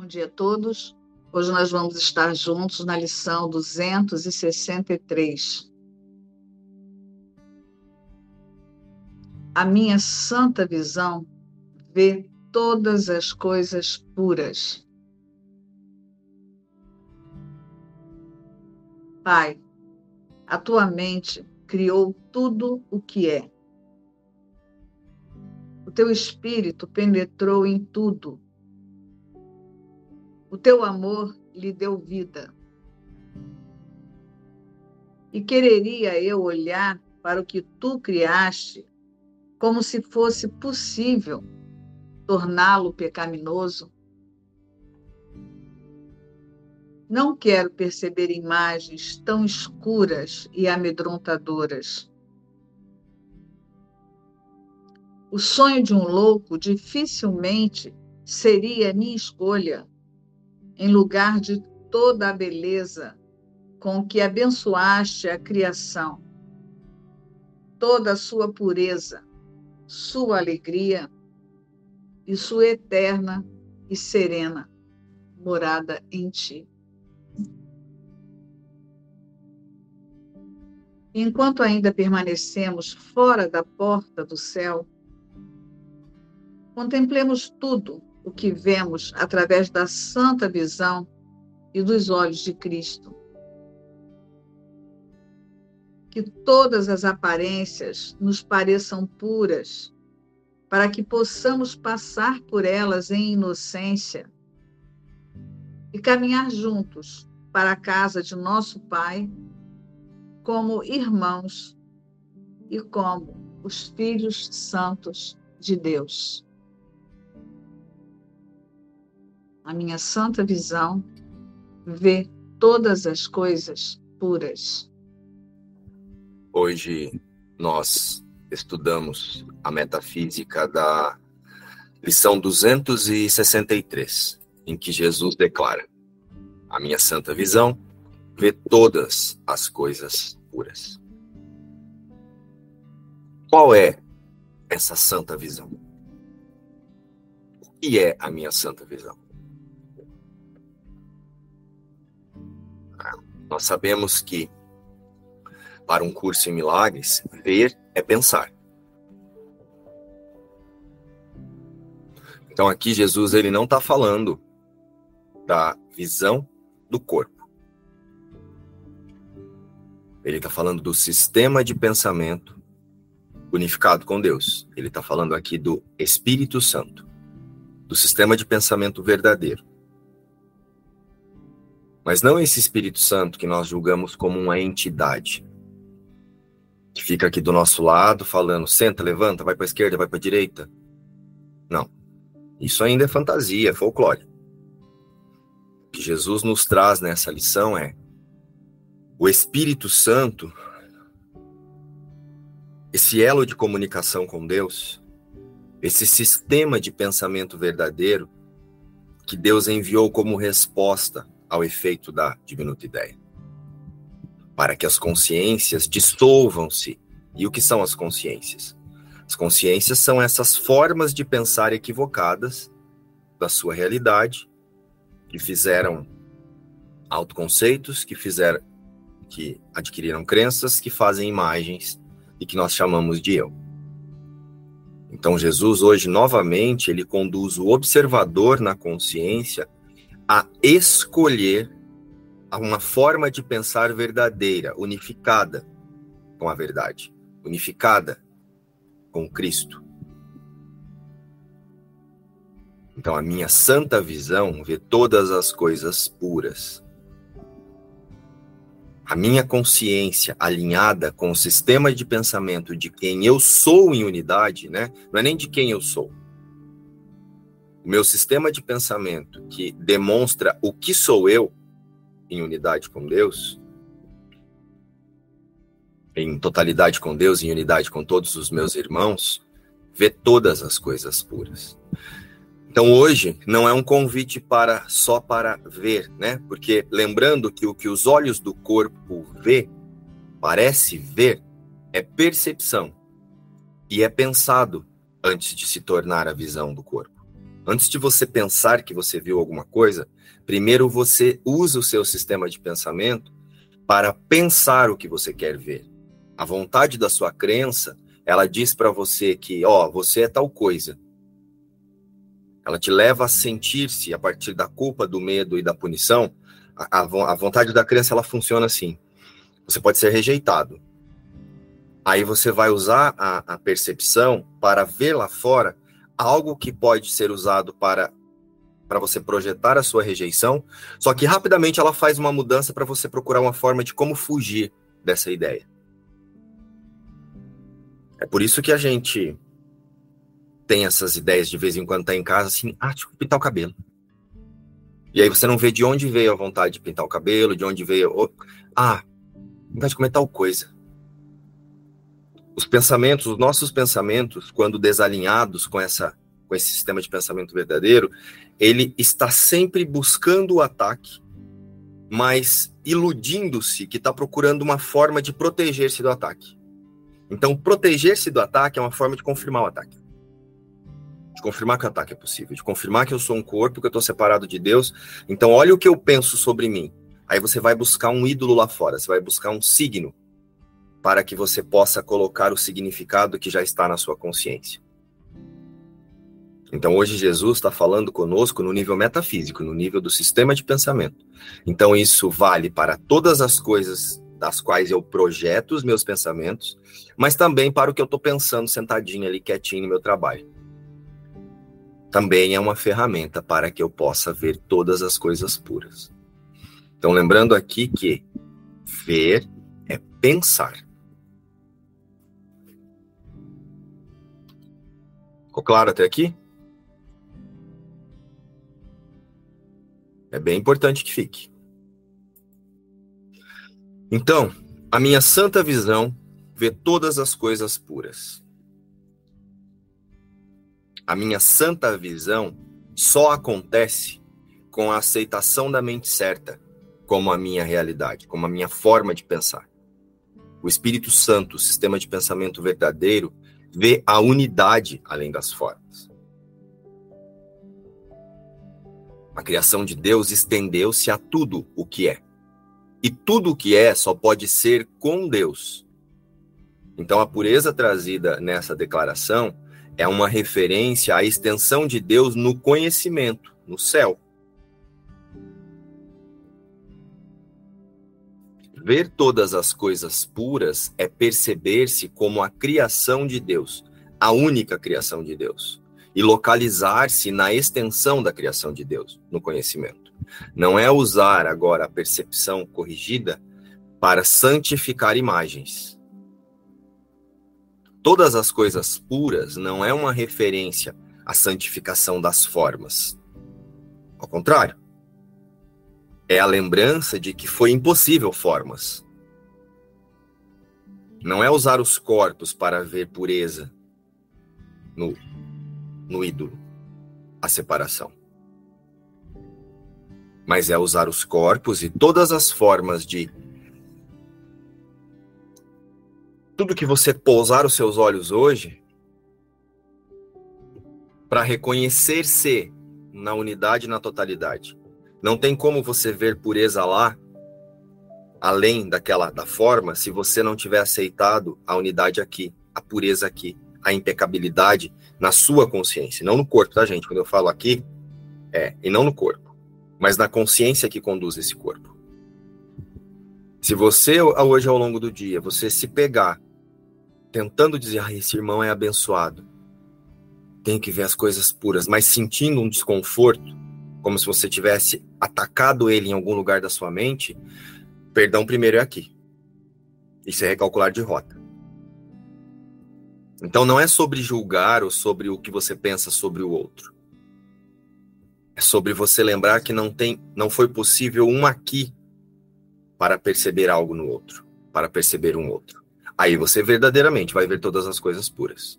Bom dia a todos. Hoje nós vamos estar juntos na lição 263. A minha santa visão vê todas as coisas puras. Pai, a tua mente criou tudo o que é. O teu espírito penetrou em tudo o teu amor lhe deu vida. E quereria eu olhar para o que tu criaste como se fosse possível torná-lo pecaminoso? Não quero perceber imagens tão escuras e amedrontadoras. O sonho de um louco dificilmente seria minha escolha em lugar de toda a beleza com que abençoaste a criação, toda a sua pureza, sua alegria e sua eterna e serena morada em ti. Enquanto ainda permanecemos fora da porta do céu, contemplemos tudo o que vemos através da santa visão e dos olhos de Cristo. Que todas as aparências nos pareçam puras, para que possamos passar por elas em inocência e caminhar juntos para a casa de nosso Pai, como irmãos e como os filhos santos de Deus. A minha santa visão vê todas as coisas puras. Hoje nós estudamos a metafísica da lição 263, em que Jesus declara: A minha santa visão vê todas as coisas puras. Qual é essa santa visão? O que é a minha santa visão? Nós sabemos que para um curso em milagres, ver é pensar. Então aqui Jesus ele não está falando da visão do corpo. Ele está falando do sistema de pensamento unificado com Deus. Ele está falando aqui do Espírito Santo, do sistema de pensamento verdadeiro. Mas não esse Espírito Santo que nós julgamos como uma entidade. Que fica aqui do nosso lado falando, senta, levanta, vai para esquerda, vai para direita. Não. Isso ainda é fantasia, é folclore. O que Jesus nos traz nessa lição é o Espírito Santo, esse elo de comunicação com Deus, esse sistema de pensamento verdadeiro que Deus enviou como resposta ao efeito da diminuta ideia. Para que as consciências dissolvam-se. E o que são as consciências? As consciências são essas formas de pensar equivocadas da sua realidade, que fizeram autoconceitos, que fizeram que adquiriram crenças, que fazem imagens e que nós chamamos de eu. Então Jesus hoje novamente ele conduz o observador na consciência a escolher uma forma de pensar verdadeira, unificada com a verdade, unificada com Cristo. Então, a minha santa visão vê todas as coisas puras. A minha consciência alinhada com o sistema de pensamento de quem eu sou em unidade, né? Não é nem de quem eu sou, o meu sistema de pensamento que demonstra o que sou eu em unidade com Deus, em totalidade com Deus, em unidade com todos os meus irmãos, vê todas as coisas puras. Então hoje não é um convite para só para ver, né? Porque lembrando que o que os olhos do corpo vê, parece ver, é percepção e é pensado antes de se tornar a visão do corpo. Antes de você pensar que você viu alguma coisa, primeiro você usa o seu sistema de pensamento para pensar o que você quer ver. A vontade da sua crença, ela diz para você que, ó, você é tal coisa. Ela te leva a sentir-se a partir da culpa, do medo e da punição. A, a, a vontade da crença, ela funciona assim. Você pode ser rejeitado. Aí você vai usar a, a percepção para ver lá fora algo que pode ser usado para para você projetar a sua rejeição, só que rapidamente ela faz uma mudança para você procurar uma forma de como fugir dessa ideia. É por isso que a gente tem essas ideias de vez em quando tá em casa assim, ah, deixa eu pintar o cabelo. E aí você não vê de onde veio a vontade de pintar o cabelo, de onde veio, ah, vontade de comer tal coisa. Os pensamentos, os nossos pensamentos, quando desalinhados com essa com esse sistema de pensamento verdadeiro, ele está sempre buscando o ataque, mas iludindo-se que está procurando uma forma de proteger-se do ataque. Então, proteger-se do ataque é uma forma de confirmar o ataque. De confirmar que o ataque é possível, de confirmar que eu sou um corpo, que eu estou separado de Deus. Então, olha o que eu penso sobre mim. Aí você vai buscar um ídolo lá fora, você vai buscar um signo para que você possa colocar o significado que já está na sua consciência. Então, hoje, Jesus está falando conosco no nível metafísico, no nível do sistema de pensamento. Então, isso vale para todas as coisas das quais eu projeto os meus pensamentos, mas também para o que eu estou pensando sentadinho ali, quietinho no meu trabalho. Também é uma ferramenta para que eu possa ver todas as coisas puras. Então, lembrando aqui que ver é pensar. Ficou claro até aqui? É bem importante que fique. Então, a minha santa visão vê todas as coisas puras. A minha santa visão só acontece com a aceitação da mente certa como a minha realidade, como a minha forma de pensar. O Espírito Santo, o sistema de pensamento verdadeiro, vê a unidade além das formas. A criação de Deus estendeu-se a tudo o que é. E tudo o que é só pode ser com Deus. Então a pureza trazida nessa declaração é uma referência à extensão de Deus no conhecimento, no céu. Ver todas as coisas puras é perceber-se como a criação de Deus, a única criação de Deus e localizar-se na extensão da criação de Deus, no conhecimento. Não é usar agora a percepção corrigida para santificar imagens. Todas as coisas puras não é uma referência à santificação das formas. Ao contrário, é a lembrança de que foi impossível formas. Não é usar os corpos para ver pureza no no ídolo a separação. Mas é usar os corpos e todas as formas de. Tudo que você pousar os seus olhos hoje para reconhecer-se na unidade e na totalidade. Não tem como você ver pureza lá, além daquela da forma, se você não tiver aceitado a unidade aqui, a pureza aqui, a impecabilidade na sua consciência, não no corpo, tá, gente? Quando eu falo aqui, é, e não no corpo, mas na consciência que conduz esse corpo. Se você, hoje ao longo do dia, você se pegar tentando dizer, ah, esse irmão é abençoado, tem que ver as coisas puras, mas sentindo um desconforto, como se você tivesse atacado ele em algum lugar da sua mente, perdão primeiro é aqui. Isso é recalcular de rota. Então não é sobre julgar ou sobre o que você pensa sobre o outro. É sobre você lembrar que não tem, não foi possível um aqui para perceber algo no outro, para perceber um outro. Aí você verdadeiramente vai ver todas as coisas puras.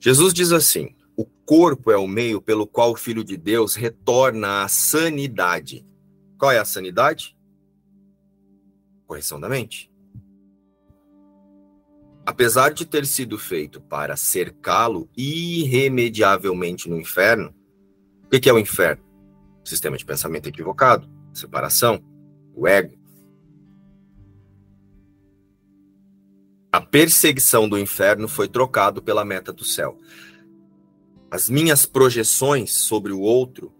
Jesus diz assim: o corpo é o meio pelo qual o Filho de Deus retorna à sanidade. Qual é a sanidade? Correção da mente. apesar de ter sido feito para cercá-lo irremediavelmente no inferno, o que é o inferno? Sistema de pensamento equivocado, separação, o ego. A perseguição do inferno foi trocado pela meta do céu. As minhas projeções sobre o outro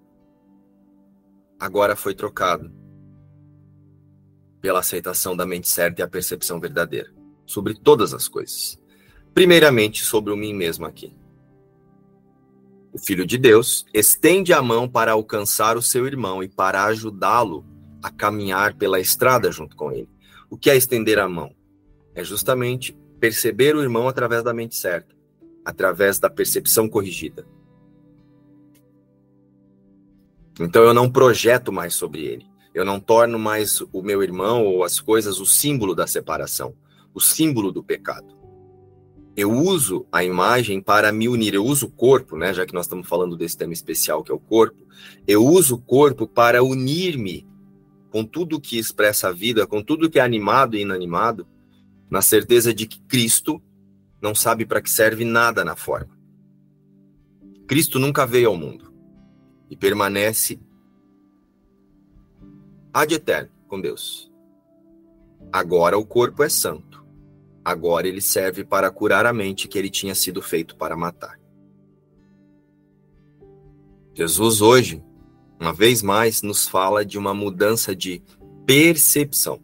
agora foi trocado pela aceitação da mente certa e a percepção verdadeira sobre todas as coisas. Primeiramente, sobre o mim mesmo aqui. O Filho de Deus estende a mão para alcançar o seu irmão e para ajudá-lo a caminhar pela estrada junto com ele. O que é estender a mão? É justamente perceber o irmão através da mente certa, através da percepção corrigida. Então eu não projeto mais sobre ele. Eu não torno mais o meu irmão ou as coisas o símbolo da separação o símbolo do pecado. Eu uso a imagem para me unir, eu uso o corpo, né, já que nós estamos falando desse tema especial que é o corpo, eu uso o corpo para unir-me com tudo que expressa a vida, com tudo que é animado e inanimado, na certeza de que Cristo não sabe para que serve nada na forma. Cristo nunca veio ao mundo e permanece ad eterno com Deus. Agora o corpo é santo Agora ele serve para curar a mente que ele tinha sido feito para matar. Jesus hoje, uma vez mais, nos fala de uma mudança de percepção,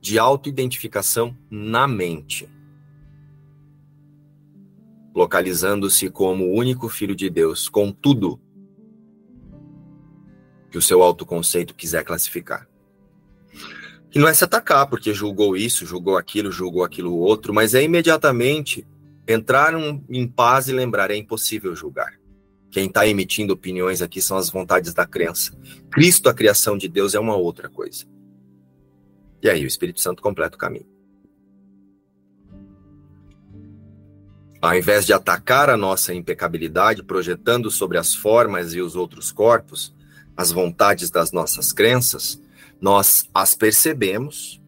de autoidentificação na mente, localizando-se como o único filho de Deus, com tudo que o seu autoconceito quiser classificar. E não é se atacar, porque julgou isso, julgou aquilo, julgou aquilo outro, mas é imediatamente entrar em paz e lembrar: é impossível julgar. Quem está emitindo opiniões aqui são as vontades da crença. Cristo, a criação de Deus, é uma outra coisa. E aí o Espírito Santo completa o caminho. Ao invés de atacar a nossa impecabilidade, projetando sobre as formas e os outros corpos as vontades das nossas crenças, nós as percebemos,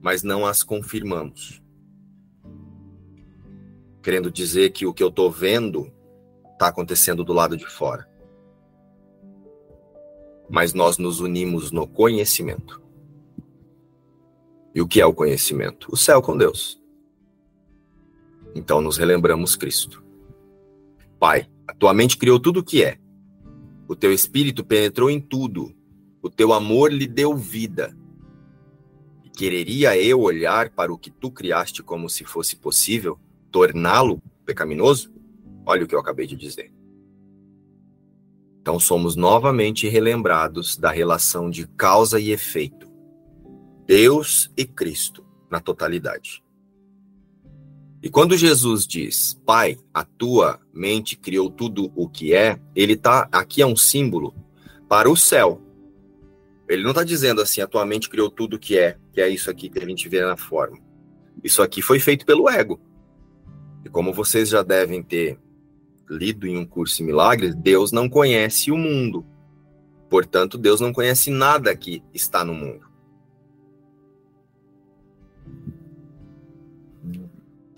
mas não as confirmamos. Querendo dizer que o que eu estou vendo está acontecendo do lado de fora. Mas nós nos unimos no conhecimento. E o que é o conhecimento? O céu com Deus. Então nos relembramos Cristo. Pai, a tua mente criou tudo o que é. O teu espírito penetrou em tudo o teu amor lhe deu vida. E quereria eu olhar para o que tu criaste como se fosse possível, torná-lo pecaminoso? Olha o que eu acabei de dizer. Então somos novamente relembrados da relação de causa e efeito. Deus e Cristo na totalidade. E quando Jesus diz, Pai, a tua mente criou tudo o que é, ele tá aqui é um símbolo para o céu, ele não está dizendo assim, a tua mente criou tudo que é, que é isso aqui que a gente vê na forma. Isso aqui foi feito pelo ego. E como vocês já devem ter lido em um curso em milagres, Deus não conhece o mundo. Portanto, Deus não conhece nada que está no mundo.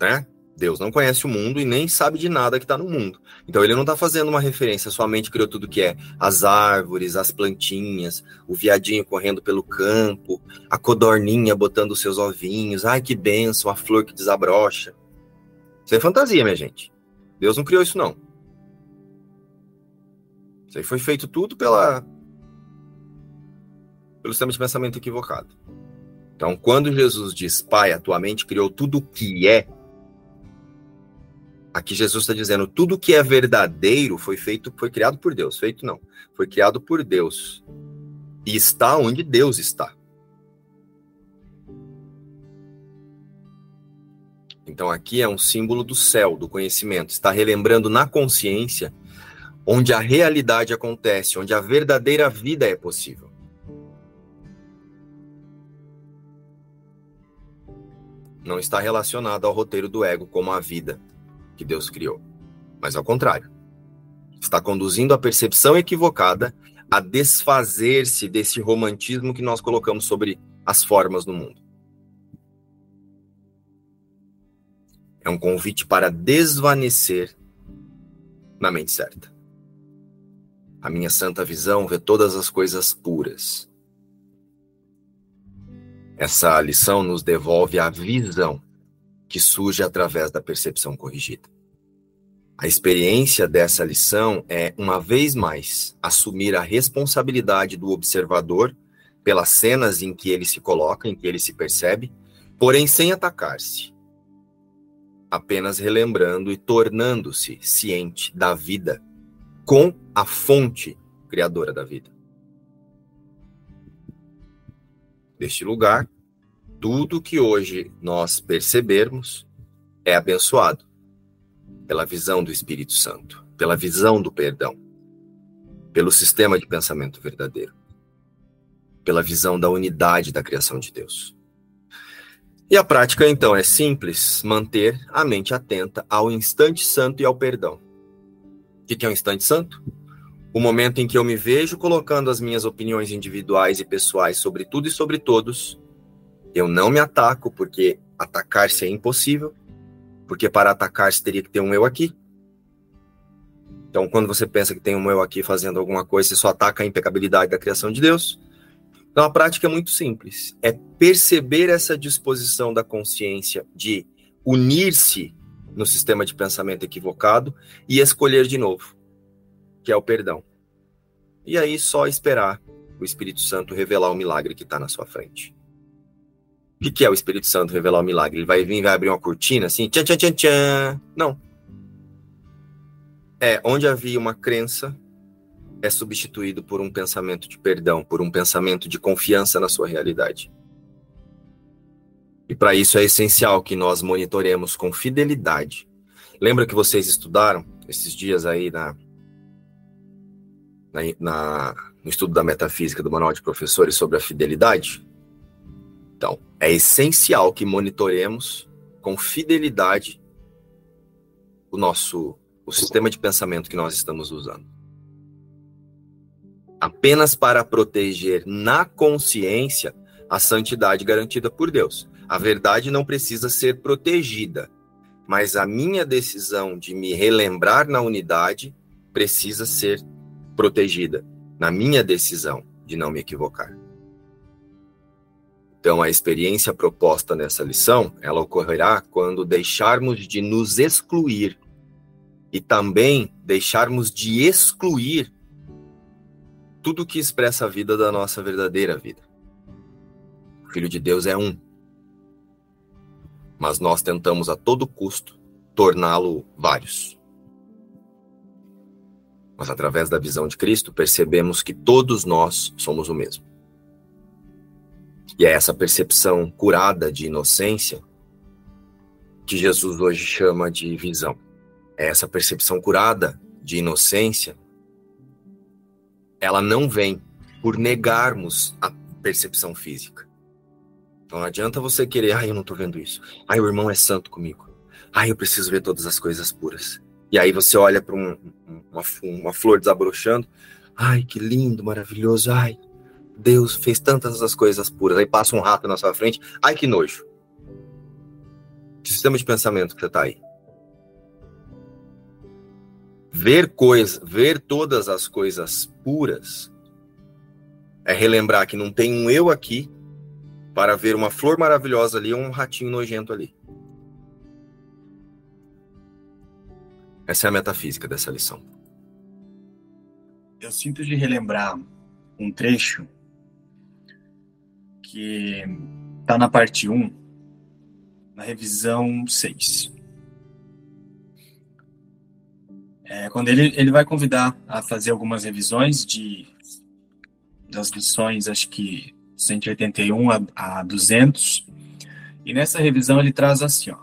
Né? Deus não conhece o mundo e nem sabe de nada que está no mundo. Então ele não está fazendo uma referência, sua mente criou tudo que é as árvores, as plantinhas, o viadinho correndo pelo campo, a codorninha botando seus ovinhos, ai que benção, a flor que desabrocha. Isso é fantasia, minha gente. Deus não criou isso não. Isso aí foi feito tudo pela pelo sistema de pensamento equivocado. Então, quando Jesus diz, Pai, a tua mente criou tudo o que é, Aqui Jesus está dizendo, tudo que é verdadeiro foi feito, foi criado por Deus. Feito não, foi criado por Deus. E está onde Deus está. Então aqui é um símbolo do céu, do conhecimento. Está relembrando na consciência onde a realidade acontece, onde a verdadeira vida é possível. Não está relacionado ao roteiro do ego como a vida que Deus criou, mas ao contrário. Está conduzindo a percepção equivocada a desfazer-se desse romantismo que nós colocamos sobre as formas do mundo. É um convite para desvanecer na mente certa. A minha santa visão vê todas as coisas puras. Essa lição nos devolve a visão que surge através da percepção corrigida. A experiência dessa lição é, uma vez mais, assumir a responsabilidade do observador pelas cenas em que ele se coloca, em que ele se percebe, porém sem atacar-se, apenas relembrando e tornando-se ciente da vida com a fonte criadora da vida. Deste lugar, tudo que hoje nós percebermos é abençoado pela visão do Espírito Santo, pela visão do perdão, pelo sistema de pensamento verdadeiro, pela visão da unidade da criação de Deus. E a prática, então, é simples: manter a mente atenta ao instante santo e ao perdão. O que é um instante santo? O momento em que eu me vejo colocando as minhas opiniões individuais e pessoais sobre tudo e sobre todos. Eu não me ataco, porque atacar-se é impossível. Porque para atacar-se teria que ter um eu aqui. Então, quando você pensa que tem um eu aqui fazendo alguma coisa, você só ataca a impecabilidade da criação de Deus. Então, a prática é muito simples. É perceber essa disposição da consciência de unir-se no sistema de pensamento equivocado e escolher de novo, que é o perdão. E aí, só esperar o Espírito Santo revelar o milagre que está na sua frente. O que é o Espírito Santo revelar o milagre? Ele vai vir e vai abrir uma cortina assim? Tchan, tchan, tchan, tchan. Não. É, onde havia uma crença, é substituído por um pensamento de perdão, por um pensamento de confiança na sua realidade. E para isso é essencial que nós monitoremos com fidelidade. Lembra que vocês estudaram esses dias aí na, na, na, no estudo da metafísica do Manual de Professores sobre a fidelidade? Então, é essencial que monitoremos com fidelidade o nosso o sistema de pensamento que nós estamos usando apenas para proteger na consciência a santidade garantida por Deus. A verdade não precisa ser protegida, mas a minha decisão de me relembrar na unidade precisa ser protegida, na minha decisão de não me equivocar. Então, a experiência proposta nessa lição, ela ocorrerá quando deixarmos de nos excluir e também deixarmos de excluir tudo que expressa a vida da nossa verdadeira vida. O Filho de Deus é um. Mas nós tentamos a todo custo torná-lo vários. Mas através da visão de Cristo, percebemos que todos nós somos o mesmo. E é essa percepção curada de inocência que Jesus hoje chama de visão. É essa percepção curada de inocência ela não vem por negarmos a percepção física. Então não adianta você querer, ai, eu não tô vendo isso. Ai, o irmão é santo comigo. Ai, eu preciso ver todas as coisas puras. E aí você olha para um, uma, uma flor desabrochando. Ai, que lindo, maravilhoso. Ai, Deus fez tantas as coisas puras. Aí passa um rato na sua frente. Ai, que nojo. Que sistema de pensamento que você tá aí? Ver coisa, ver todas as coisas puras é relembrar que não tem um eu aqui para ver uma flor maravilhosa ali ou um ratinho nojento ali. Essa é a metafísica dessa lição. Eu sinto de relembrar um trecho que está na parte 1, na revisão 6. É, quando ele, ele vai convidar a fazer algumas revisões de das lições, acho que 181 a, a 200, e nessa revisão ele traz assim, ó,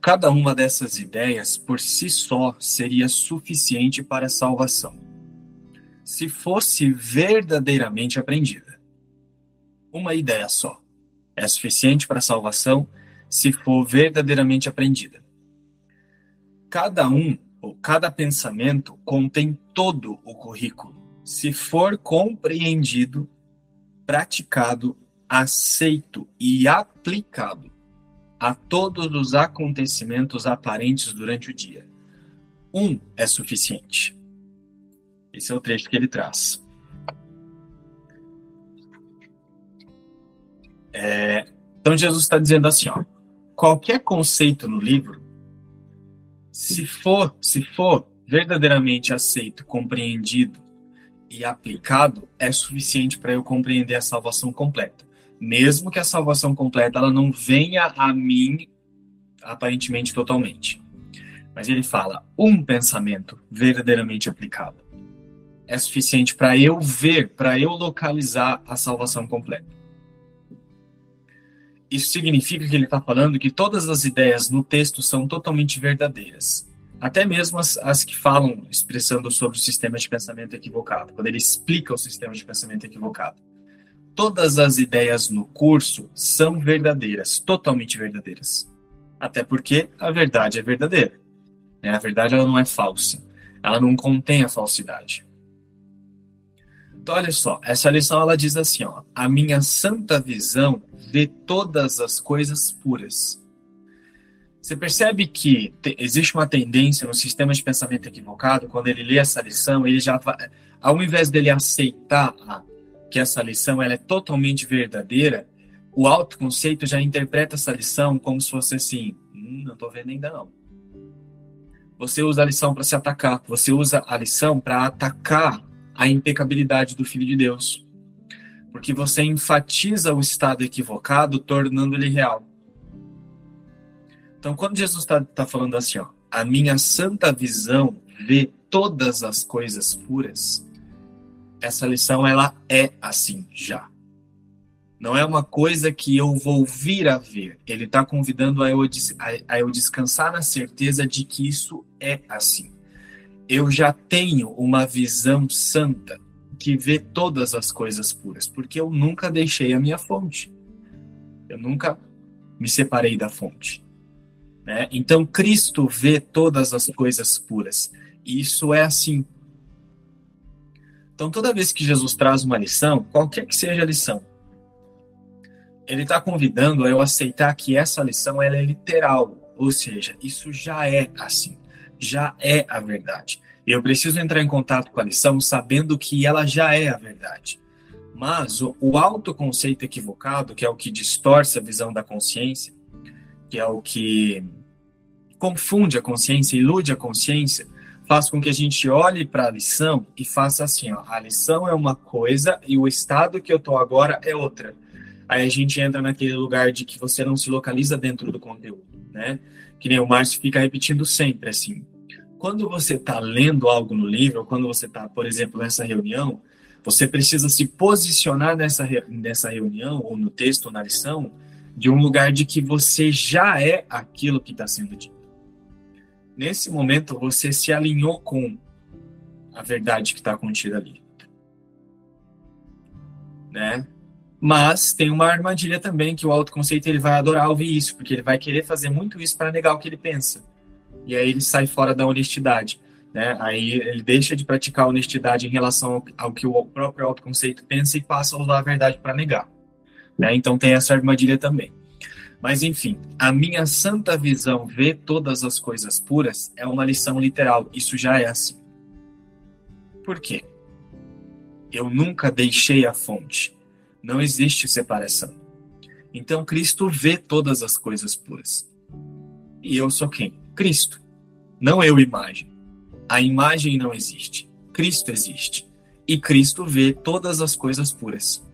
cada uma dessas ideias por si só seria suficiente para a salvação, se fosse verdadeiramente aprendida. Uma ideia só é suficiente para a salvação se for verdadeiramente aprendida. Cada um cada pensamento contém todo o currículo, se for compreendido, praticado, aceito e aplicado. a todos os acontecimentos aparentes durante o dia. Um é suficiente. Esse é o trecho que ele traz. É, então Jesus está dizendo assim, ó, qualquer conceito no livro, se for, se for verdadeiramente aceito, compreendido e aplicado, é suficiente para eu compreender a salvação completa. Mesmo que a salvação completa ela não venha a mim aparentemente totalmente. Mas ele fala um pensamento verdadeiramente aplicado é suficiente para eu ver, para eu localizar a salvação completa. Isso significa que ele está falando que todas as ideias no texto são totalmente verdadeiras. Até mesmo as, as, que falam, expressando sobre o sistema de pensamento equivocado, quando ele explica o sistema de pensamento equivocado. Todas as ideias no curso são verdadeiras, totalmente verdadeiras. Até porque a verdade é verdadeira. Né? A verdade ela não é falsa. Ela não contém a falsidade. Então, olha só, essa lição ela diz assim: ó, a minha santa visão vê todas as coisas puras. Você percebe que te, existe uma tendência no sistema de pensamento equivocado, quando ele lê essa lição, ele já vai, ao invés dele aceitar que essa lição ela é totalmente verdadeira, o autoconceito já interpreta essa lição como se fosse assim: hum, não estou vendo ainda não. Você usa a lição para se atacar, você usa a lição para atacar a impecabilidade do Filho de Deus. Porque você enfatiza o estado equivocado, tornando ele real. Então, quando Jesus está tá falando assim, ó, a minha santa visão vê todas as coisas puras, essa lição ela é assim já. Não é uma coisa que eu vou vir a ver. Ele está convidando a eu, a eu descansar na certeza de que isso é assim eu já tenho uma visão santa que vê todas as coisas puras, porque eu nunca deixei a minha fonte. Eu nunca me separei da fonte. Né? Então, Cristo vê todas as coisas puras. E isso é assim. Então, toda vez que Jesus traz uma lição, qualquer que seja a lição, ele está convidando a eu aceitar que essa lição ela é literal. Ou seja, isso já é assim já é a verdade. Eu preciso entrar em contato com a lição sabendo que ela já é a verdade. Mas o, o autoconceito equivocado, que é o que distorce a visão da consciência, que é o que confunde a consciência, ilude a consciência, faz com que a gente olhe para a lição e faça assim: ó, a lição é uma coisa e o estado que eu estou agora é outra. Aí a gente entra naquele lugar de que você não se localiza dentro do conteúdo, né? que nem o Márcio fica repetindo sempre, assim. Quando você está lendo algo no livro, ou quando você está, por exemplo, nessa reunião, você precisa se posicionar nessa, nessa reunião, ou no texto, ou na lição, de um lugar de que você já é aquilo que está sendo dito. Nesse momento, você se alinhou com a verdade que está contida ali. Né? Mas tem uma armadilha também que o autoconceito ele vai adorar ouvir isso, porque ele vai querer fazer muito isso para negar o que ele pensa. E aí ele sai fora da honestidade. Né? Aí ele deixa de praticar a honestidade em relação ao, que o próprio autoconceito pensa e passa a usar a verdade para negar. Né? Então tem essa armadilha também. Mas enfim, a minha santa visão vê todas as coisas puras é uma lição literal. Isso já é assim. Por quê? Eu nunca deixei a fonte não existe separação. Então Cristo vê todas as coisas puras. E eu sou quem? Cristo. Não eu imagem. A imagem não existe. Cristo existe. E Cristo vê todas as coisas puras.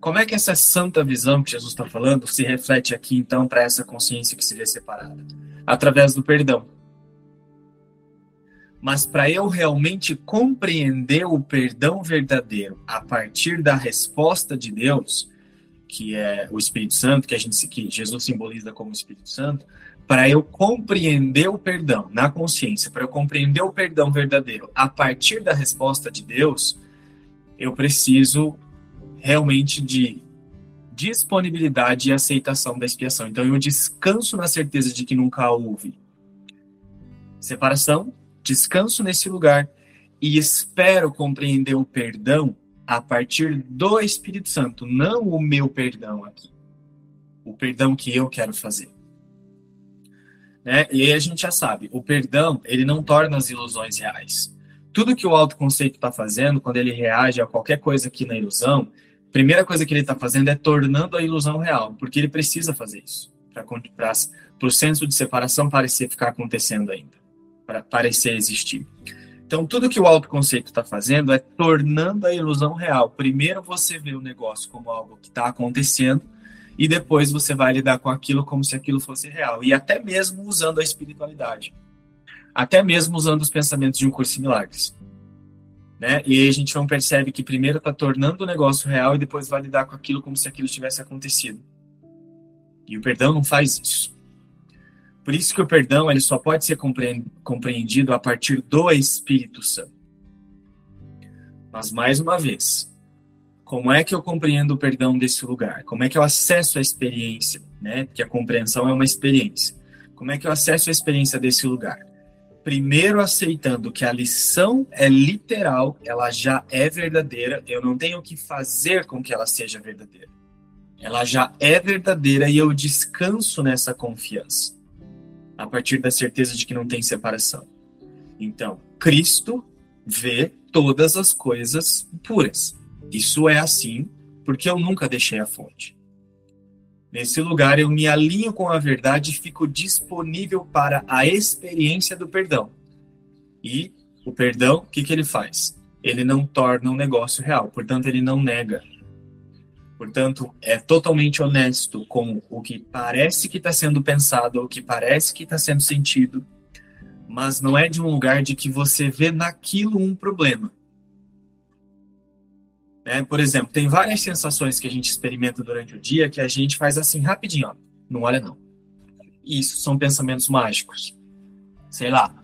Como é que essa santa visão que Jesus está falando se reflete aqui então para essa consciência que se vê separada? Através do perdão. Mas para eu realmente compreender o perdão verdadeiro a partir da resposta de Deus, que é o Espírito Santo, que a gente que Jesus simboliza como Espírito Santo, para eu compreender o perdão na consciência, para eu compreender o perdão verdadeiro a partir da resposta de Deus, eu preciso realmente de disponibilidade e aceitação da expiação. Então eu descanso na certeza de que nunca houve separação, descanso nesse lugar e espero compreender o perdão a partir do Espírito Santo, não o meu perdão aqui. o perdão que eu quero fazer. Né? E aí a gente já sabe, o perdão, ele não torna as ilusões reais. Tudo que o autoconceito está fazendo, quando ele reage a qualquer coisa aqui na ilusão, a primeira coisa que ele está fazendo é tornando a ilusão real, porque ele precisa fazer isso, para o senso de separação parecer ficar acontecendo ainda, para parecer existir. Então, tudo que o autoconceito está fazendo é tornando a ilusão real. Primeiro você vê o negócio como algo que está acontecendo, e depois você vai lidar com aquilo como se aquilo fosse real. E até mesmo usando a espiritualidade. Até mesmo usando os pensamentos de um curso em milagres. Né? E aí a gente não percebe que primeiro está tornando o negócio real e depois vai lidar com aquilo como se aquilo tivesse acontecido. E o perdão não faz isso. Por isso que o perdão ele só pode ser compreendido a partir do Espírito Santo. Mas mais uma vez, como é que eu compreendo o perdão desse lugar? Como é que eu acesso a experiência, né? Porque a compreensão é uma experiência. Como é que eu acesso a experiência desse lugar? Primeiro aceitando que a lição é literal, ela já é verdadeira, eu não tenho que fazer com que ela seja verdadeira. Ela já é verdadeira e eu descanso nessa confiança a partir da certeza de que não tem separação. Então, Cristo vê todas as coisas puras. Isso é assim porque eu nunca deixei a fonte. Nesse lugar, eu me alinho com a verdade e fico disponível para a experiência do perdão. E o perdão, o que, que ele faz? Ele não torna um negócio real, portanto, ele não nega, Portanto, é totalmente honesto com o que parece que está sendo pensado, o que parece que está sendo sentido, mas não é de um lugar de que você vê naquilo um problema. É, por exemplo, tem várias sensações que a gente experimenta durante o dia que a gente faz assim rapidinho, ó, não olha não. Isso são pensamentos mágicos. Sei lá,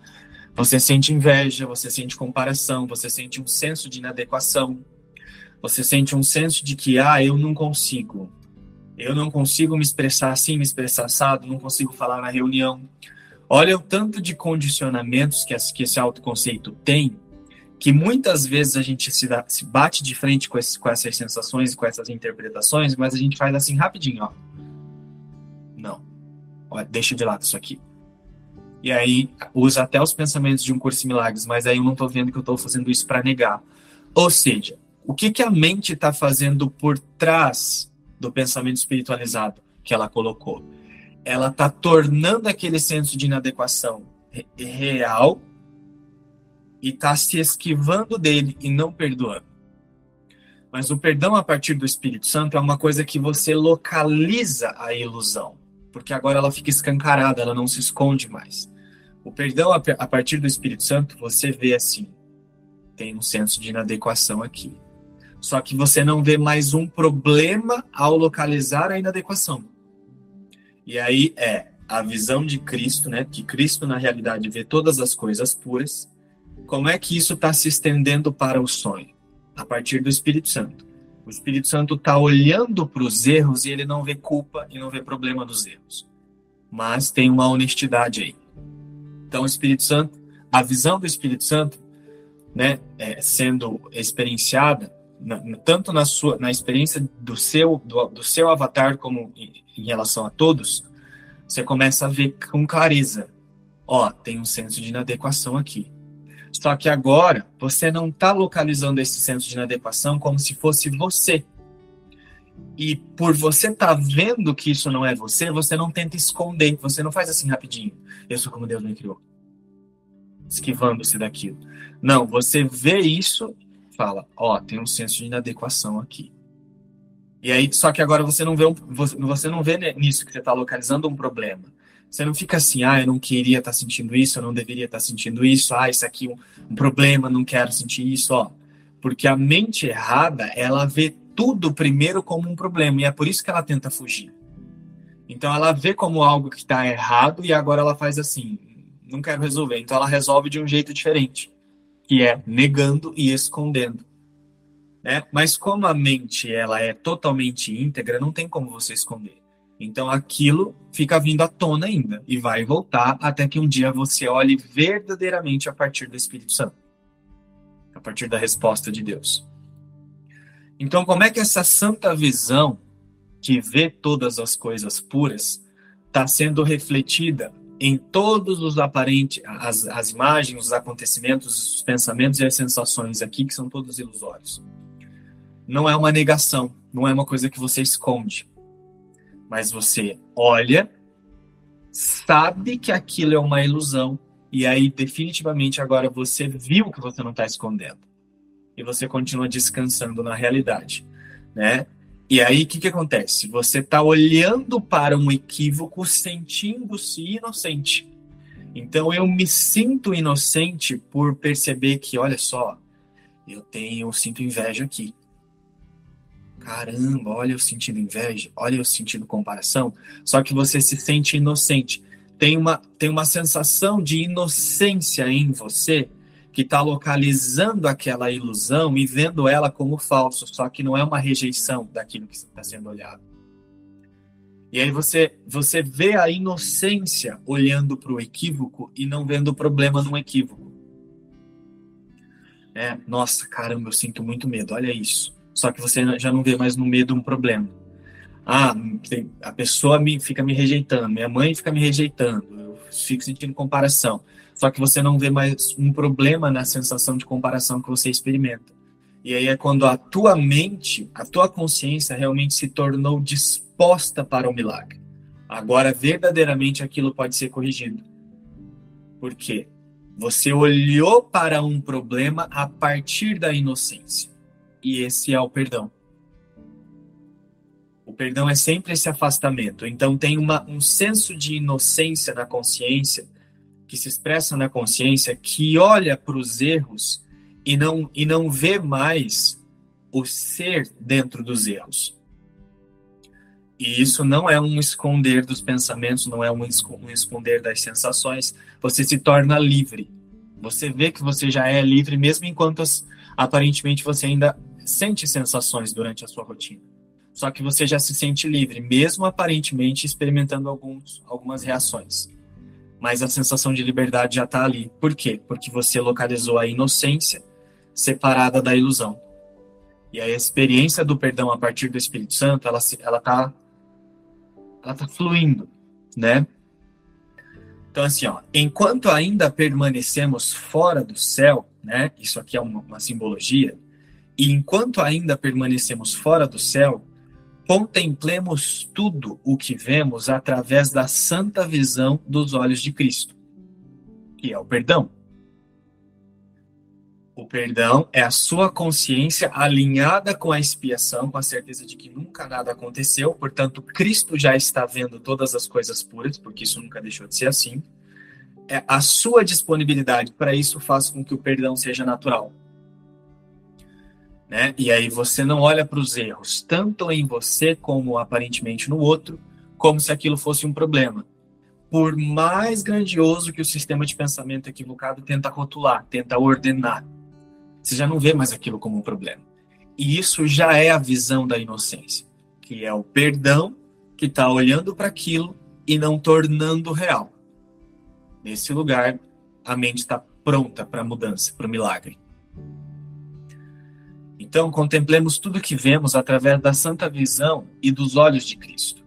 você sente inveja, você sente comparação, você sente um senso de inadequação, você sente um senso de que, ah, eu não consigo. Eu não consigo me expressar assim, me expressar assado, não consigo falar na reunião. Olha o tanto de condicionamentos que esse autoconceito tem, que muitas vezes a gente se, dá, se bate de frente com, esse, com essas sensações com essas interpretações, mas a gente faz assim rapidinho, ó. Não. Deixa de lado isso aqui. E aí usa até os pensamentos de um curso em milagres, mas aí eu não estou vendo que eu estou fazendo isso para negar. Ou seja, o que, que a mente está fazendo por trás do pensamento espiritualizado que ela colocou? Ela está tornando aquele senso de inadequação real e está se esquivando dele e não perdoando. Mas o perdão a partir do Espírito Santo é uma coisa que você localiza a ilusão, porque agora ela fica escancarada, ela não se esconde mais. O perdão a partir do Espírito Santo, você vê assim, tem um senso de inadequação aqui. Só que você não vê mais um problema ao localizar a inadequação. E aí é a visão de Cristo, né? Que Cristo na realidade vê todas as coisas puras. Como é que isso está se estendendo para o sonho? A partir do Espírito Santo. O Espírito Santo está olhando para os erros e ele não vê culpa e não vê problema dos erros. Mas tem uma honestidade aí. Então, o Espírito Santo, a visão do Espírito Santo, né, é, sendo experienciada, na, tanto na sua na experiência do seu do, do seu avatar como em, em, relação a todos, você começa a ver com clareza. Ó, tem um senso de inadequação aqui. Só que agora você não está localizando esse senso de inadequação como se fosse você. E por você estar tá vendo que isso não é você, você não tenta esconder, você não faz assim rapidinho. Eu sou como Deus me criou. Esquivando-se daquilo. Não, você vê isso fala, ó, oh, tem um senso de inadequação aqui. E aí, só que agora você não vê, você não vê nisso que você está localizando um problema. Você não fica assim, ah, eu não queria estar tá sentindo isso, eu não deveria estar tá sentindo isso, ah, isso aqui é um, um problema, não quero sentir isso, ó. Porque a mente errada, ela vê tudo primeiro como um problema, e é por isso que ela tenta fugir. Então ela vê como algo que está errado e agora ela faz assim, não quero resolver. Então ela resolve de um jeito diferente que é negando e escondendo. Né? Mas como a mente ela é totalmente íntegra, não tem como você esconder. Então aquilo fica vindo à tona ainda e vai voltar até que um dia você olhe verdadeiramente a partir do Espírito Santo, a partir da resposta de Deus. Então, como é que essa santa visão que vê todas as coisas puras, está sendo refletida em todos os aparentes, as, as imagens, os acontecimentos, os pensamentos e as sensações aqui, que são todos ilusórios. Não é uma negação, não é uma coisa que você esconde, mas você olha, sabe que aquilo é uma ilusão, e aí definitivamente agora você viu que você não está escondendo. E você continua descansando na realidade, né? E aí, o que, que acontece? Você está olhando para um equívoco, sentindo-se inocente. Então, eu me sinto inocente por perceber que, olha só, eu tenho, eu sinto inveja aqui. Caramba, olha eu sentindo inveja, olha eu sentindo comparação. Só que você se sente inocente. Tem uma, tem uma sensação de inocência em você que está localizando aquela ilusão e vendo ela como falso, só que não é uma rejeição daquilo que está sendo olhado. E aí você, você vê a inocência olhando para o equívoco e não vendo o problema no equívoco. É, nossa, caramba, eu sinto muito medo, olha isso. Só que você já não vê mais no medo um problema. Ah, a pessoa me, fica me rejeitando, minha mãe fica me rejeitando, eu fico sentindo comparação. Só que você não vê mais um problema na sensação de comparação que você experimenta. E aí é quando a tua mente, a tua consciência realmente se tornou disposta para o milagre. Agora, verdadeiramente, aquilo pode ser corrigido. Por quê? Você olhou para um problema a partir da inocência. E esse é o perdão. O perdão é sempre esse afastamento. Então, tem uma, um senso de inocência na consciência que se expressa na consciência, que olha para os erros e não, e não vê mais o ser dentro dos erros. E isso não é um esconder dos pensamentos, não é um esconder das sensações. Você se torna livre. Você vê que você já é livre, mesmo enquanto aparentemente você ainda sente sensações durante a sua rotina. Só que você já se sente livre, mesmo aparentemente experimentando alguns, algumas reações mas a sensação de liberdade já está ali. Por quê? Porque você localizou a inocência separada da ilusão. E a experiência do perdão a partir do Espírito Santo, ela ela tá ela tá fluindo, né? Então assim, ó, enquanto ainda permanecemos fora do céu, né? Isso aqui é uma, uma simbologia. E enquanto ainda permanecemos fora do céu, contemplemos tudo o que vemos através da santa visão dos olhos de Cristo, que é o perdão. O perdão é a sua consciência alinhada com a expiação, com a certeza de que nunca nada aconteceu, portanto, Cristo já está vendo todas as coisas puras, porque isso nunca deixou de ser assim. É a sua disponibilidade para isso faz com que o perdão seja natural. Né? E aí você não olha para os erros, tanto em você como aparentemente no outro, como se aquilo fosse um problema. Por mais grandioso que o sistema de pensamento equivocado tenta rotular, tenta ordenar, você já não vê mais aquilo como um problema. E isso já é a visão da inocência, que é o perdão que está olhando para aquilo e não tornando real. Nesse lugar, a mente está pronta para a mudança, para o milagre. Então, contemplemos tudo que vemos através da santa visão e dos olhos de Cristo.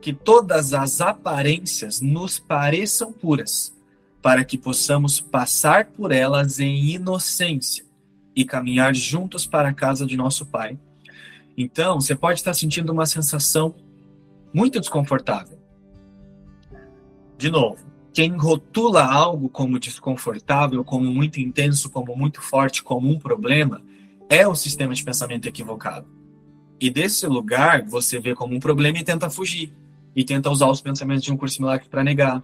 Que todas as aparências nos pareçam puras, para que possamos passar por elas em inocência e caminhar juntos para a casa de nosso Pai. Então, você pode estar sentindo uma sensação muito desconfortável. De novo, quem rotula algo como desconfortável, como muito intenso, como muito forte, como um problema, é o sistema de pensamento equivocado. E desse lugar, você vê como um problema e tenta fugir. E tenta usar os pensamentos de um curso milagre para negar.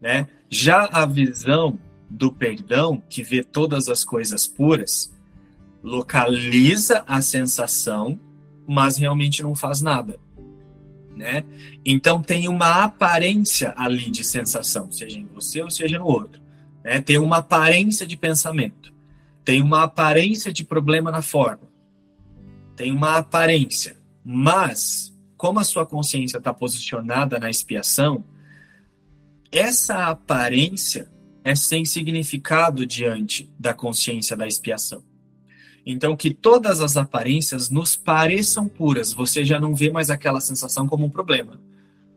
Né? Já a visão do perdão, que vê todas as coisas puras, localiza a sensação, mas realmente não faz nada. Né? Então tem uma aparência ali de sensação, seja em você ou seja no outro. Né? Tem uma aparência de pensamento tem uma aparência de problema na forma, tem uma aparência, mas como a sua consciência está posicionada na expiação, essa aparência é sem significado diante da consciência da expiação. Então, que todas as aparências nos pareçam puras, você já não vê mais aquela sensação como um problema.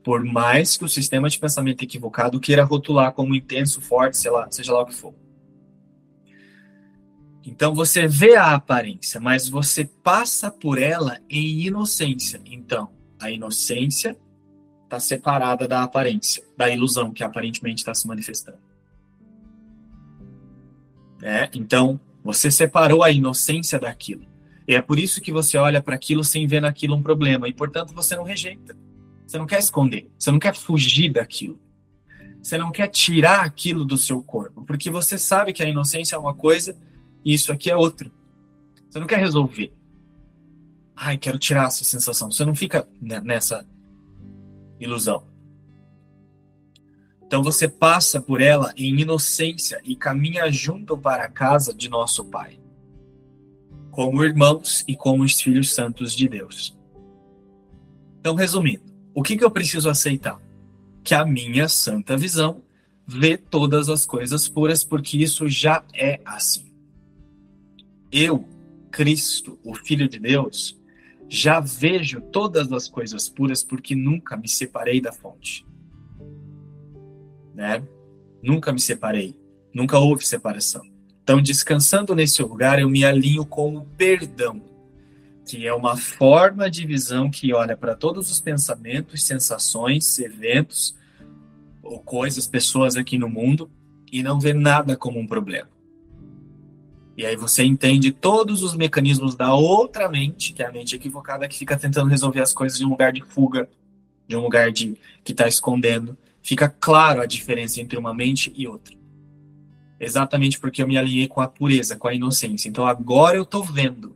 Por mais que o sistema de pensamento equivocado queira rotular como intenso, forte, sei lá, seja lá o que for. Então você vê a aparência, mas você passa por ela em inocência. Então, a inocência está separada da aparência, da ilusão que aparentemente está se manifestando. É, então, você separou a inocência daquilo. E é por isso que você olha para aquilo sem ver naquilo um problema. E, portanto, você não rejeita. Você não quer esconder. Você não quer fugir daquilo. Você não quer tirar aquilo do seu corpo. Porque você sabe que a inocência é uma coisa e isso aqui é outra. Você não quer resolver. Ai, quero tirar essa sensação. Você não fica nessa ilusão. Então você passa por ela em inocência e caminha junto para a casa de nosso Pai, como irmãos e como os filhos santos de Deus. Então, resumindo, o que, que eu preciso aceitar? Que a minha santa visão vê todas as coisas puras, porque isso já é assim. Eu, Cristo, o Filho de Deus, já vejo todas as coisas puras, porque nunca me separei da fonte né? Nunca me separei, nunca houve separação. Então, descansando nesse lugar, eu me alinho com o perdão, que é uma forma de visão que olha para todos os pensamentos, sensações, eventos ou coisas, pessoas aqui no mundo e não vê nada como um problema. E aí você entende todos os mecanismos da outra mente, que é a mente equivocada, que fica tentando resolver as coisas de um lugar de fuga, de um lugar de que está escondendo fica claro a diferença entre uma mente e outra. Exatamente porque eu me alinhei com a pureza, com a inocência. Então agora eu estou vendo.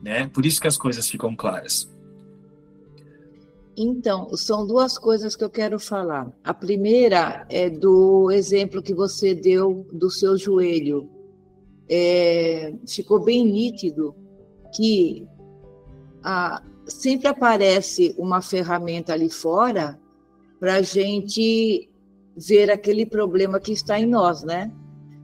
Né? Por isso que as coisas ficam claras. Então, são duas coisas que eu quero falar. A primeira é do exemplo que você deu do seu joelho. É, ficou bem nítido que a, sempre aparece uma ferramenta ali fora para a gente ver aquele problema que está em nós, né?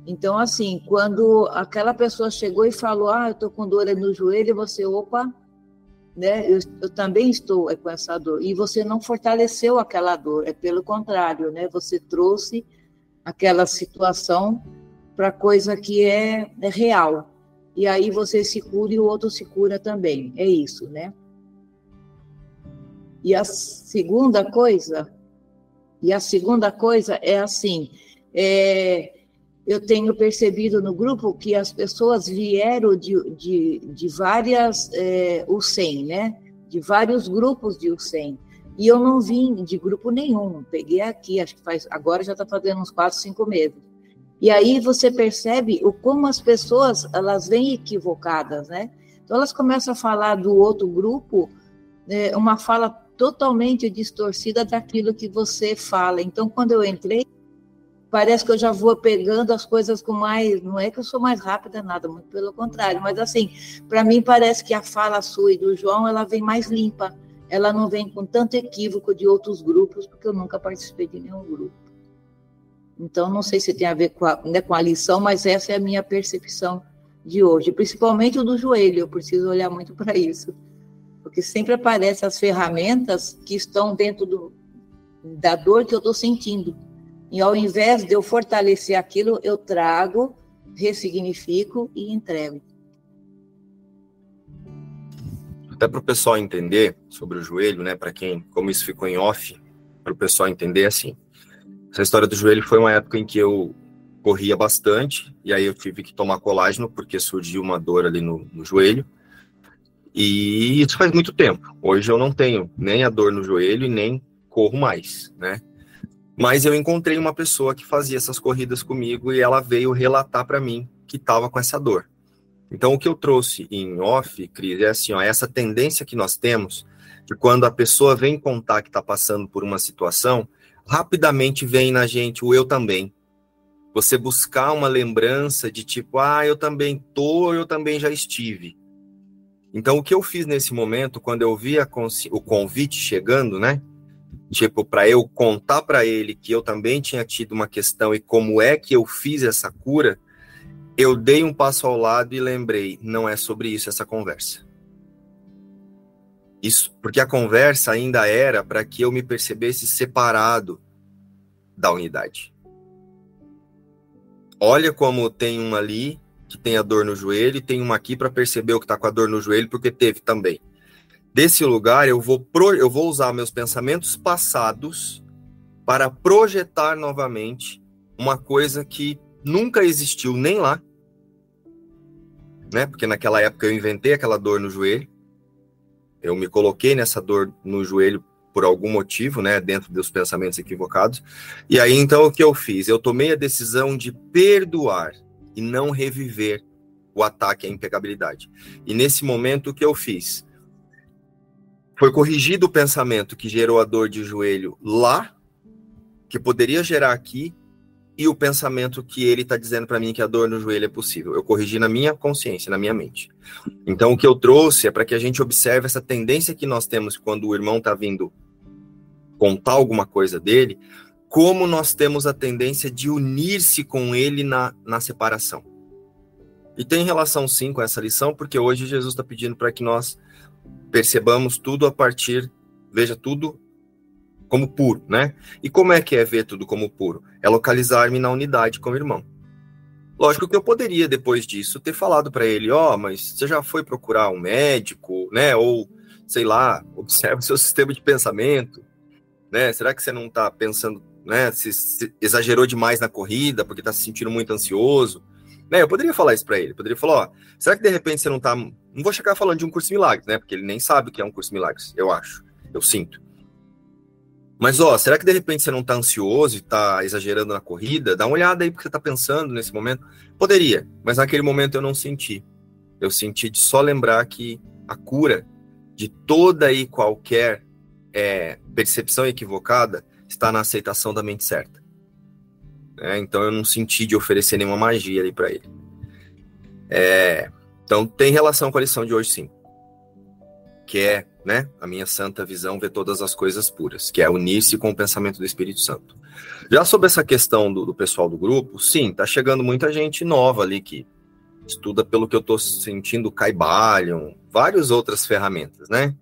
Então, assim, quando aquela pessoa chegou e falou, ah, eu estou com dor no joelho, você, opa, né? Eu, eu, também estou com essa dor. E você não fortaleceu aquela dor, é pelo contrário, né? Você trouxe aquela situação para coisa que é, é real. E aí você se cura e o outro se cura também. É isso, né? E a segunda coisa e a segunda coisa é assim: é, eu tenho percebido no grupo que as pessoas vieram de, de, de várias é, UCEM, né? De vários grupos de UCEM. E eu não vim de grupo nenhum. Peguei aqui, acho que faz, agora já está fazendo uns quatro, cinco meses. E aí você percebe o como as pessoas elas vêm equivocadas, né? Então elas começam a falar do outro grupo, né, uma fala totalmente distorcida daquilo que você fala. Então, quando eu entrei, parece que eu já vou pegando as coisas com mais. Não é que eu sou mais rápida, nada, muito pelo contrário. Mas, assim, para mim, parece que a fala sua e do João ela vem mais limpa. Ela não vem com tanto equívoco de outros grupos, porque eu nunca participei de nenhum grupo. Então, não sei se tem a ver com a, né, com a lição, mas essa é a minha percepção de hoje, principalmente o do joelho. Eu preciso olhar muito para isso porque sempre aparecem as ferramentas que estão dentro do, da dor que eu estou sentindo. E ao invés de eu fortalecer aquilo, eu trago, ressignifico e entrego. Até para o pessoal entender sobre o joelho, né? Para quem, como isso ficou em off, para o pessoal entender assim. Essa história do joelho foi uma época em que eu corria bastante e aí eu tive que tomar colágeno porque surgiu uma dor ali no, no joelho. E isso faz muito tempo. Hoje eu não tenho nem a dor no joelho e nem corro mais, né? Mas eu encontrei uma pessoa que fazia essas corridas comigo e ela veio relatar para mim que estava com essa dor. Então o que eu trouxe em off, Cris, é assim, ó, essa tendência que nós temos de quando a pessoa vem contar que está passando por uma situação, rapidamente vem na gente o eu também. Você buscar uma lembrança de tipo, ah, eu também tô, eu também já estive. Então, o que eu fiz nesse momento, quando eu vi o convite chegando, né? Tipo, para eu contar para ele que eu também tinha tido uma questão e como é que eu fiz essa cura, eu dei um passo ao lado e lembrei, não é sobre isso essa conversa. Isso, porque a conversa ainda era para que eu me percebesse separado da unidade. Olha como tem um ali que tem a dor no joelho e tem uma aqui para perceber o que está com a dor no joelho, porque teve também. Desse lugar, eu vou, pro, eu vou usar meus pensamentos passados para projetar novamente uma coisa que nunca existiu nem lá, né? Porque naquela época eu inventei aquela dor no joelho, eu me coloquei nessa dor no joelho por algum motivo, né, dentro dos pensamentos equivocados. E aí então o que eu fiz? Eu tomei a decisão de perdoar e não reviver o ataque à impecabilidade. E nesse momento o que eu fiz? Foi corrigido o pensamento que gerou a dor de joelho lá, que poderia gerar aqui, e o pensamento que ele está dizendo para mim que a dor no joelho é possível. Eu corrigi na minha consciência, na minha mente. Então, o que eu trouxe é para que a gente observe essa tendência que nós temos quando o irmão está vindo contar alguma coisa dele, como nós temos a tendência de unir-se com ele na, na separação. E tem relação sim com essa lição, porque hoje Jesus está pedindo para que nós percebamos tudo a partir, veja tudo como puro, né? E como é que é ver tudo como puro? É localizar-me na unidade com o irmão. Lógico que eu poderia, depois disso, ter falado para ele: Ó, oh, mas você já foi procurar um médico, né? Ou, sei lá, observe o seu sistema de pensamento, né? Será que você não está pensando, né? Se, se, exagerou demais na corrida porque está se sentindo muito ansioso? Né? Eu poderia falar isso para ele. Poderia falar: Ó, será que de repente você não está. Não vou chegar falando de um curso de milagres, né? Porque ele nem sabe o que é um curso de milagres, eu acho. Eu sinto. Mas, ó, será que de repente você não está ansioso e está exagerando na corrida? Dá uma olhada aí porque você está pensando nesse momento. Poderia, mas naquele momento eu não senti. Eu senti de só lembrar que a cura de toda e qualquer é, percepção equivocada está na aceitação da mente certa. É, então eu não senti de oferecer nenhuma magia ali para ele. É, então tem relação com a lição de hoje, sim. Que é né? A minha santa visão vê todas as coisas puras, que é unir-se com o pensamento do Espírito Santo. Já sobre essa questão do, do pessoal do grupo, sim, tá chegando muita gente nova ali que estuda pelo que eu tô sentindo Caibalion, várias outras ferramentas, né?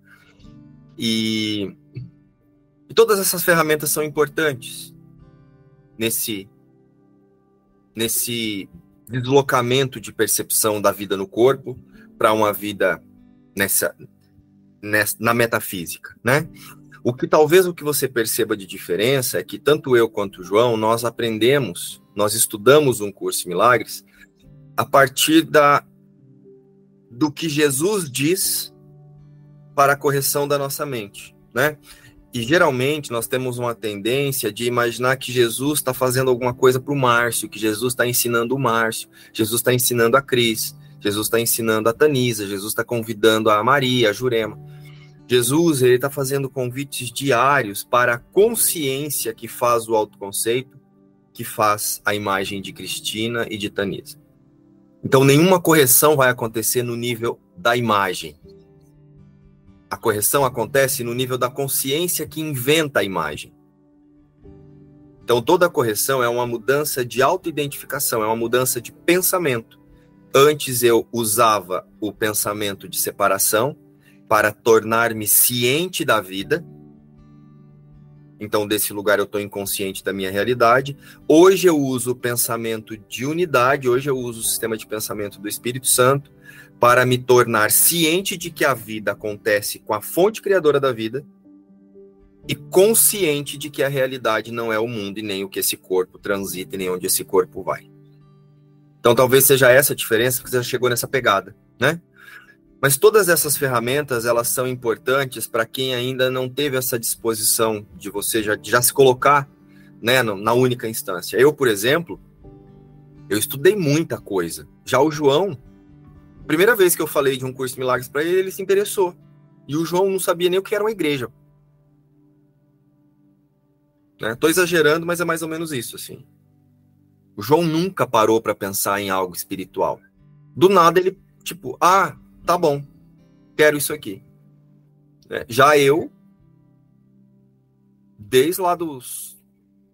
E, e todas essas ferramentas são importantes nesse nesse deslocamento de percepção da vida no corpo para uma vida nessa na metafísica, né? O que talvez o que você perceba de diferença é que tanto eu quanto o João nós aprendemos, nós estudamos um curso milagres a partir da do que Jesus diz para a correção da nossa mente, né? E geralmente nós temos uma tendência de imaginar que Jesus está fazendo alguma coisa para o Márcio, que Jesus está ensinando o Márcio, Jesus está ensinando a Cris, Jesus está ensinando a Tanisa, Jesus está convidando a Maria, a Jurema. Jesus ele está fazendo convites diários para a consciência que faz o autoconceito, que faz a imagem de Cristina e de Tanisa. Então, nenhuma correção vai acontecer no nível da imagem. A correção acontece no nível da consciência que inventa a imagem. Então, toda correção é uma mudança de autoidentificação, é uma mudança de pensamento. Antes eu usava o pensamento de separação para tornar-me ciente da vida. Então, desse lugar eu estou inconsciente da minha realidade. Hoje eu uso o pensamento de unidade, hoje eu uso o sistema de pensamento do Espírito Santo para me tornar ciente de que a vida acontece com a fonte criadora da vida e consciente de que a realidade não é o mundo e nem o que esse corpo transita e nem onde esse corpo vai. Então talvez seja essa a diferença que você chegou nessa pegada, né? Mas todas essas ferramentas, elas são importantes para quem ainda não teve essa disposição de você já, já se colocar né, na única instância. Eu, por exemplo, eu estudei muita coisa. Já o João, primeira vez que eu falei de um curso de milagres para ele, ele se interessou. E o João não sabia nem o que era uma igreja. Né? exagerando, mas é mais ou menos isso, assim. O João nunca parou para pensar em algo espiritual. Do nada ele, tipo, ah, tá bom, quero isso aqui. É, já eu, desde lá dos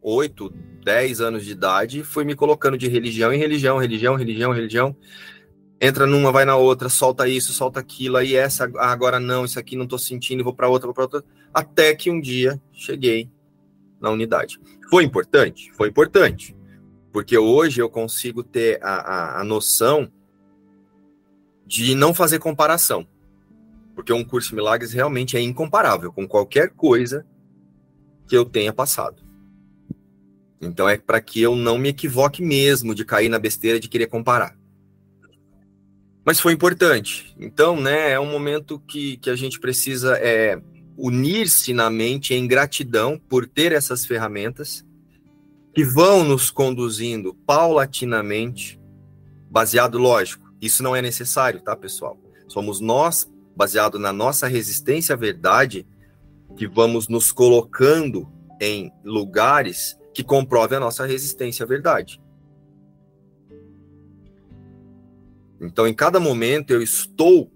8, 10 anos de idade, fui me colocando de religião em religião, religião, religião, religião. Entra numa, vai na outra, solta isso, solta aquilo, aí essa, ah, agora não, isso aqui não tô sentindo, vou para outra, vou para outra. Até que um dia cheguei na unidade. Foi importante? Foi importante. Porque hoje eu consigo ter a, a, a noção de não fazer comparação. Porque um curso de milagres realmente é incomparável com qualquer coisa que eu tenha passado. Então é para que eu não me equivoque mesmo de cair na besteira de querer comparar. Mas foi importante. Então, né, é um momento que, que a gente precisa é, unir-se na mente em gratidão por ter essas ferramentas que vão nos conduzindo paulatinamente, baseado, lógico, isso não é necessário, tá, pessoal? Somos nós, baseado na nossa resistência à verdade, que vamos nos colocando em lugares que comprovem a nossa resistência à verdade. Então, em cada momento, eu estou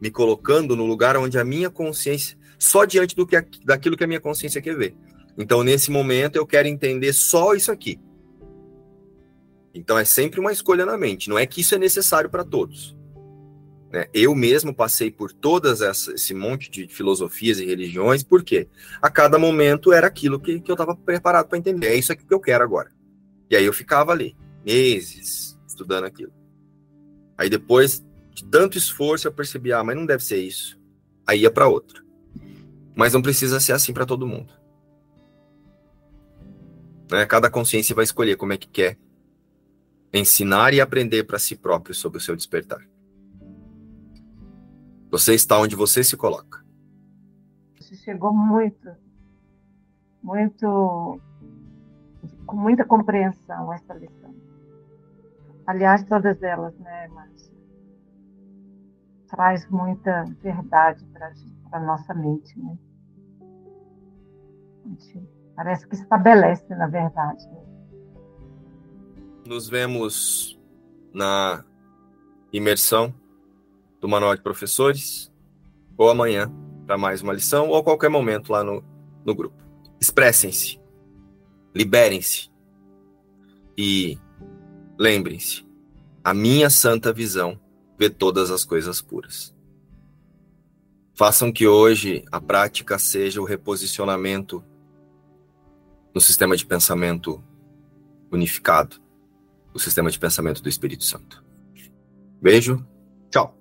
me colocando no lugar onde a minha consciência, só diante do que, daquilo que a minha consciência quer ver. Então, nesse momento, eu quero entender só isso aqui. Então, é sempre uma escolha na mente. Não é que isso é necessário para todos. Né? Eu mesmo passei por todas essa, esse monte de filosofias e religiões, porque a cada momento era aquilo que, que eu estava preparado para entender. É isso aqui que eu quero agora. E aí eu ficava ali, meses, estudando aquilo. Aí depois de tanto esforço, eu percebi, ah, mas não deve ser isso. Aí ia para outra. Mas não precisa ser assim para todo mundo. Né? Cada consciência vai escolher como é que quer ensinar e aprender para si próprio sobre o seu despertar. Você está onde você se coloca. Você chegou muito, muito, com muita compreensão essa lição. Aliás, todas elas, né, Márcia? Traz muita verdade para a nossa mente, né? Parece que estabelece, na verdade. Né? Nos vemos na imersão do Manual de Professores, ou amanhã para mais uma lição, ou a qualquer momento lá no, no grupo. Expressem-se, liberem-se e lembrem-se: a minha santa visão vê todas as coisas puras. Façam que hoje a prática seja o reposicionamento no sistema de pensamento unificado, o sistema de pensamento do Espírito Santo. Beijo, tchau.